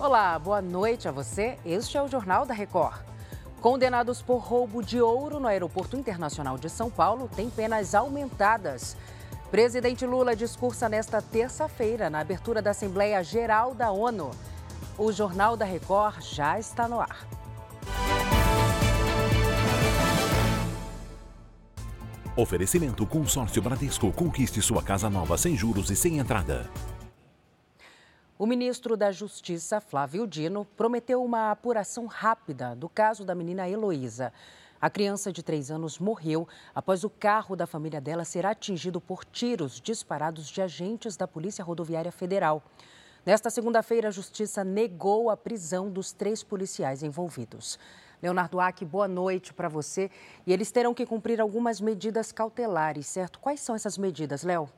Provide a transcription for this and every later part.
Olá, boa noite a você. Este é o Jornal da Record. Condenados por roubo de ouro no Aeroporto Internacional de São Paulo têm penas aumentadas. Presidente Lula discursa nesta terça-feira na abertura da Assembleia Geral da ONU. O Jornal da Record já está no ar. Oferecimento Consórcio Bradesco. Conquiste sua casa nova sem juros e sem entrada. O ministro da Justiça, Flávio Dino, prometeu uma apuração rápida do caso da menina Heloísa. A criança de três anos morreu após o carro da família dela ser atingido por tiros disparados de agentes da Polícia Rodoviária Federal. Nesta segunda-feira, a Justiça negou a prisão dos três policiais envolvidos. Leonardo Ack, boa noite para você. E eles terão que cumprir algumas medidas cautelares, certo? Quais são essas medidas, Léo?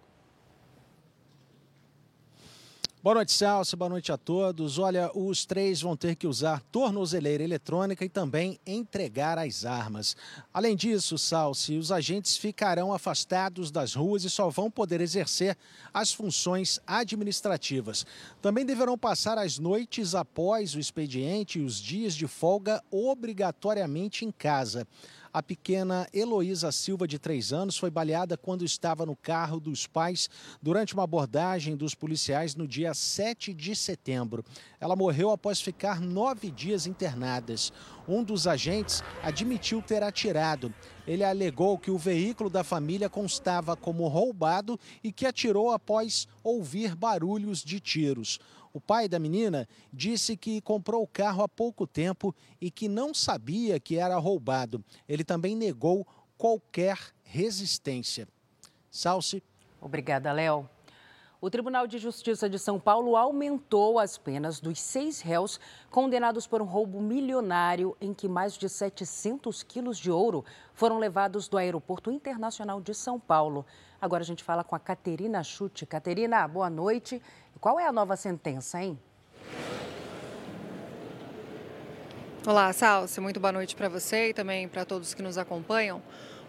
Boa noite, Celso. Boa noite a todos. Olha, os três vão ter que usar tornozeleira eletrônica e também entregar as armas. Além disso, Salsi, os agentes ficarão afastados das ruas e só vão poder exercer as funções administrativas. Também deverão passar as noites após o expediente e os dias de folga obrigatoriamente em casa. A pequena Heloísa Silva, de três anos, foi baleada quando estava no carro dos pais durante uma abordagem dos policiais no dia 7 de setembro. Ela morreu após ficar nove dias internadas. Um dos agentes admitiu ter atirado. Ele alegou que o veículo da família constava como roubado e que atirou após ouvir barulhos de tiros. O pai da menina disse que comprou o carro há pouco tempo e que não sabia que era roubado. Ele também negou qualquer resistência. Salce. Obrigada, Léo. O Tribunal de Justiça de São Paulo aumentou as penas dos seis réus condenados por um roubo milionário em que mais de 700 quilos de ouro foram levados do Aeroporto Internacional de São Paulo. Agora a gente fala com a Caterina Chute. Caterina, boa noite. Qual é a nova sentença, hein? Olá, Salsi. Muito boa noite para você e também para todos que nos acompanham.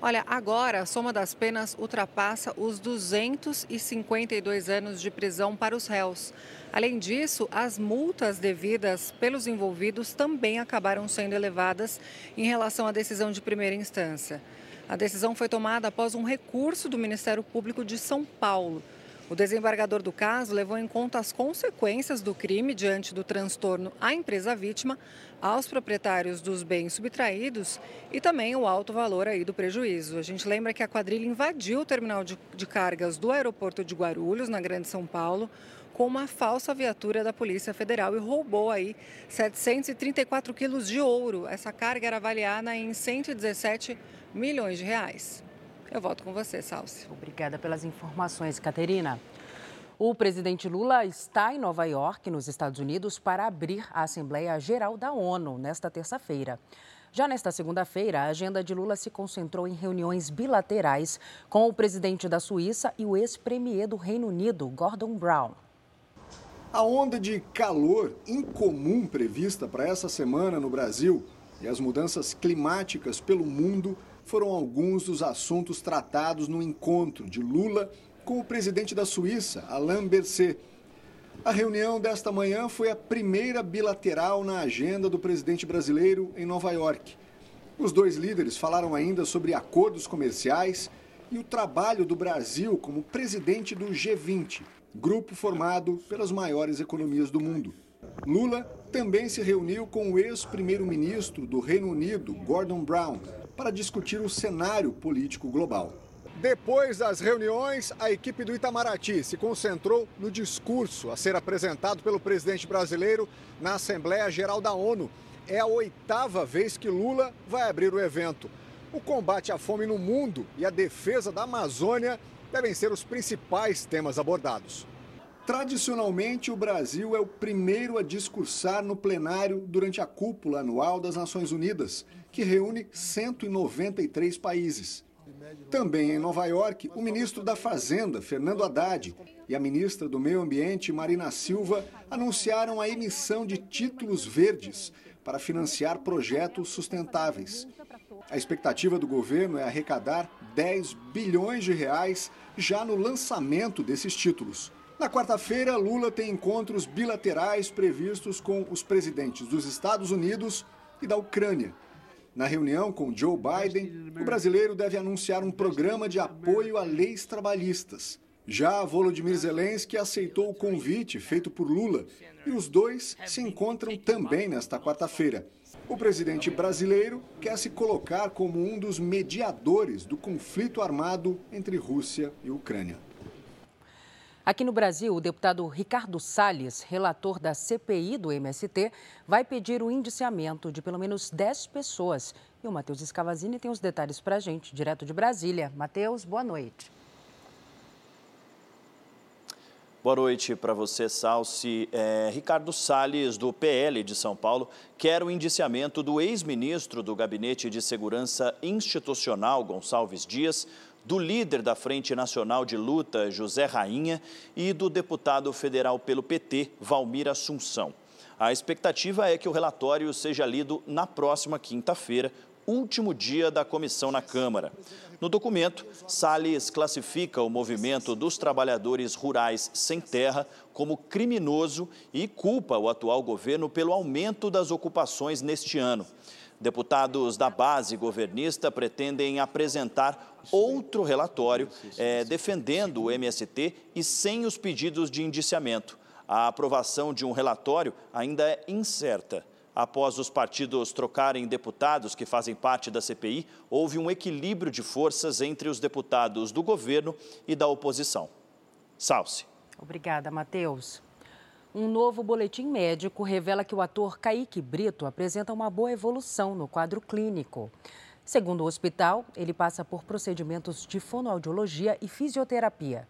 Olha, agora a soma das penas ultrapassa os 252 anos de prisão para os réus. Além disso, as multas devidas pelos envolvidos também acabaram sendo elevadas em relação à decisão de primeira instância. A decisão foi tomada após um recurso do Ministério Público de São Paulo. O desembargador do caso levou em conta as consequências do crime diante do transtorno à empresa vítima, aos proprietários dos bens subtraídos e também o alto valor aí do prejuízo. A gente lembra que a quadrilha invadiu o terminal de, cargas do aeroporto de Guarulhos, na Grande São Paulo, com uma falsa viatura da Polícia Federal e roubou aí 734 quilos de ouro. Essa carga era avaliada em 117 milhões de reais. Eu volto com você, Salsi. Obrigada pelas informações, Caterina. O presidente Lula está em Nova York, nos Estados Unidos, para abrir a Assembleia Geral da ONU nesta terça-feira. Já nesta segunda-feira, a agenda de Lula se concentrou em reuniões bilaterais com o presidente da Suíça e o ex-premier do Reino Unido, Gordon Brown. A onda de calor incomum prevista para essa semana no Brasil e as mudanças climáticas pelo mundo foram alguns dos assuntos tratados no encontro de Lula com o presidente da Suíça, Alain Berset. A reunião desta manhã foi a primeira bilateral na agenda do presidente brasileiro em Nova York. Os dois líderes falaram ainda sobre acordos comerciais e o trabalho do Brasil como presidente do G20, grupo formado pelas maiores economias do mundo. Lula também se reuniu com o ex-primeiro-ministro do Reino Unido, Gordon Brown, para discutir o cenário político global. Depois das reuniões, a equipe do Itamaraty se concentrou no discurso a ser apresentado pelo presidente brasileiro na Assembleia Geral da ONU. É a oitava vez que Lula vai abrir o evento. O combate à fome no mundo e a defesa da Amazônia devem ser os principais temas abordados. Tradicionalmente, o Brasil é o primeiro a discursar no plenário durante a cúpula anual das Nações Unidas, que reúne 193 países. Também em Nova York, o ministro da Fazenda, Fernando Haddad, e a ministra do Meio Ambiente, Marina Silva, anunciaram a emissão de títulos verdes para financiar projetos sustentáveis. A expectativa do governo é arrecadar 10 bilhões de reais já no lançamento desses títulos. Na quarta-feira, Lula tem encontros bilaterais previstos com os presidentes dos Estados Unidos e da Ucrânia. Na reunião com Joe Biden, o brasileiro deve anunciar um programa de apoio a leis trabalhistas. Já Volodymyr Zelensky aceitou o convite feito por Lula e os dois se encontram também nesta quarta-feira. O presidente brasileiro quer se colocar como um dos mediadores do conflito armado entre Rússia e Ucrânia. Aqui no Brasil, o deputado Ricardo Salles, relator da CPI do MST, vai pedir o indiciamento de pelo menos 10 pessoas. E o Matheus Escavazini tem os detalhes para a gente, direto de Brasília. Matheus, boa noite. Boa noite para você, Salsi. É, Ricardo Salles, do PL de São Paulo, quer o indiciamento do ex-ministro do Gabinete de Segurança Institucional, Gonçalves Dias, do líder da Frente Nacional de Luta, José Rainha, e do deputado federal pelo PT, Valmir Assunção. A expectativa é que o relatório seja lido na próxima quinta-feira, último dia da comissão na Câmara. No documento, Salles classifica o movimento dos trabalhadores rurais sem terra como criminoso e culpa o atual governo pelo aumento das ocupações neste ano. Deputados da base governista pretendem apresentar outro relatório é, defendendo o MST e sem os pedidos de indiciamento. A aprovação de um relatório ainda é incerta. Após os partidos trocarem deputados que fazem parte da CPI, houve um equilíbrio de forças entre os deputados do governo e da oposição. Salce. Obrigada, Matheus. Um novo boletim médico revela que o ator Kaique Brito apresenta uma boa evolução no quadro clínico. Segundo o hospital, ele passa por procedimentos de fonoaudiologia e fisioterapia.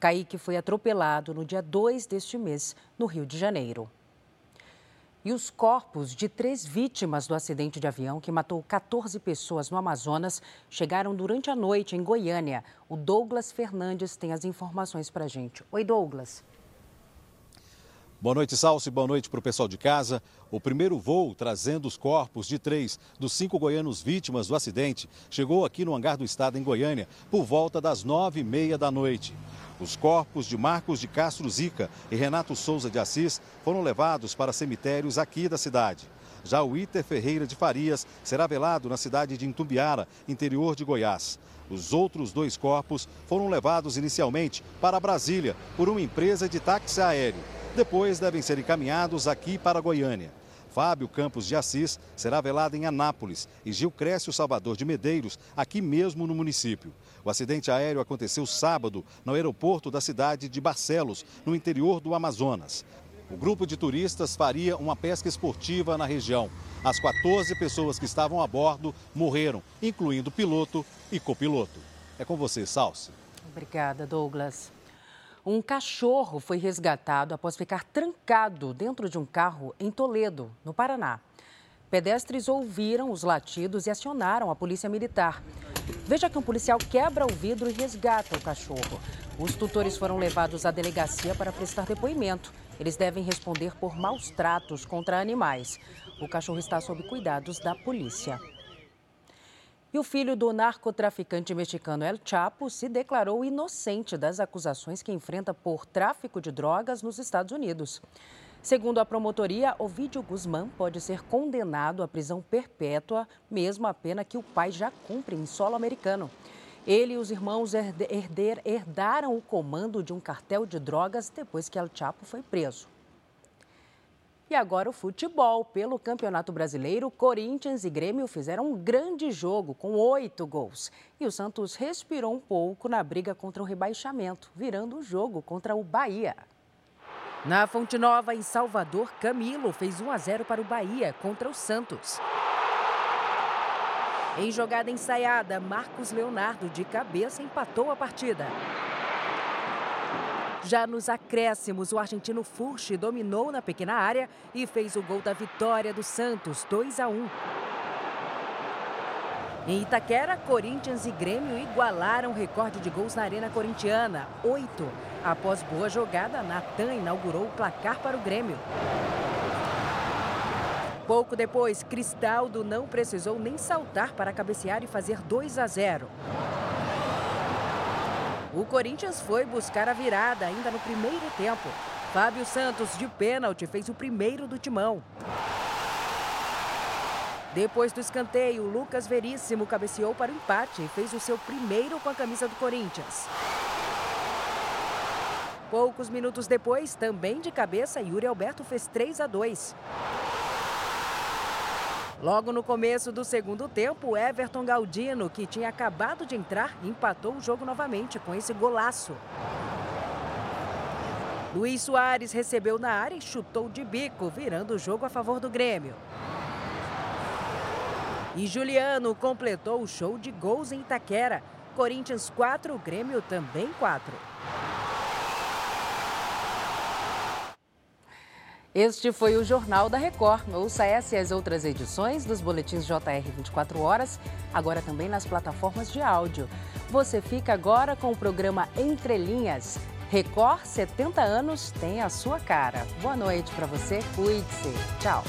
Kaique foi atropelado no dia 2 deste mês, no Rio de Janeiro. E os corpos de três vítimas do acidente de avião que matou 14 pessoas no Amazonas chegaram durante a noite em Goiânia. O Douglas Fernandes tem as informações para a gente. Oi, Douglas. Boa noite, Salsi. Boa noite para o pessoal de casa. O primeiro voo trazendo os corpos de três dos cinco goianos vítimas do acidente chegou aqui no hangar do estado em Goiânia por volta das nove e meia da noite. Os corpos de Marcos de Castro Zica e Renato Souza de Assis foram levados para cemitérios aqui da cidade. Já o Iter Ferreira de Farias será velado na cidade de Intumbiara, interior de Goiás. Os outros dois corpos foram levados inicialmente para Brasília por uma empresa de táxi aéreo. Depois devem ser encaminhados aqui para Goiânia. Fábio Campos de Assis será velado em Anápolis e Gilcrécio Salvador de Medeiros, aqui mesmo no município. O acidente aéreo aconteceu sábado no aeroporto da cidade de Barcelos, no interior do Amazonas. O grupo de turistas faria uma pesca esportiva na região. As 14 pessoas que estavam a bordo morreram, incluindo piloto e copiloto. É com você, Salsi. Obrigada, Douglas. Um cachorro foi resgatado após ficar trancado dentro de um carro em Toledo, no Paraná. Pedestres ouviram os latidos e acionaram a polícia militar. Veja que um policial quebra o vidro e resgata o cachorro. Os tutores foram levados à delegacia para prestar depoimento. Eles devem responder por maus tratos contra animais. O cachorro está sob cuidados da polícia. E o filho do narcotraficante mexicano El Chapo se declarou inocente das acusações que enfrenta por tráfico de drogas nos Estados Unidos. Segundo a promotoria, Ovidio Guzmán pode ser condenado à prisão perpétua, mesmo a pena que o pai já cumpre em solo americano. Ele e os irmãos herder, herdaram o comando de um cartel de drogas depois que El Chapo foi preso. E agora o futebol. Pelo Campeonato Brasileiro, Corinthians e Grêmio fizeram um grande jogo com oito gols. E o Santos respirou um pouco na briga contra o rebaixamento, virando o jogo contra o Bahia. Na Fonte Nova, em Salvador, Camilo fez 1 a 0 para o Bahia contra o Santos. Em jogada ensaiada, Marcos Leonardo de cabeça empatou a partida. Já nos acréscimos, o argentino Furchi dominou na pequena área e fez o gol da vitória do Santos, 2 a 1. Em Itaquera, Corinthians e Grêmio igualaram o recorde de gols na Arena Corintiana, 8. Após boa jogada, Natan inaugurou o placar para o Grêmio. Pouco depois, Cristaldo não precisou nem saltar para cabecear e fazer 2 a 0. O Corinthians foi buscar a virada ainda no primeiro tempo. Fábio Santos, de pênalti, fez o primeiro do timão. Depois do escanteio, Lucas Veríssimo cabeceou para o empate e fez o seu primeiro com a camisa do Corinthians. Poucos minutos depois, também de cabeça, Yuri Alberto fez 3 a 2. Logo no começo do segundo tempo, Everton Galdino, que tinha acabado de entrar, empatou o jogo novamente com esse golaço. Luiz Soares recebeu na área e chutou de bico, virando o jogo a favor do Grêmio. E Juliano completou o show de gols em Itaquera. Corinthians 4, Grêmio também 4. Este foi o Jornal da Record. Ouça essa e as outras edições dos boletins JR 24 horas, agora também nas plataformas de áudio. Você fica agora com o programa Entre Linhas. Record 70 anos tem a sua cara. Boa noite para você, cuide-se. Tchau.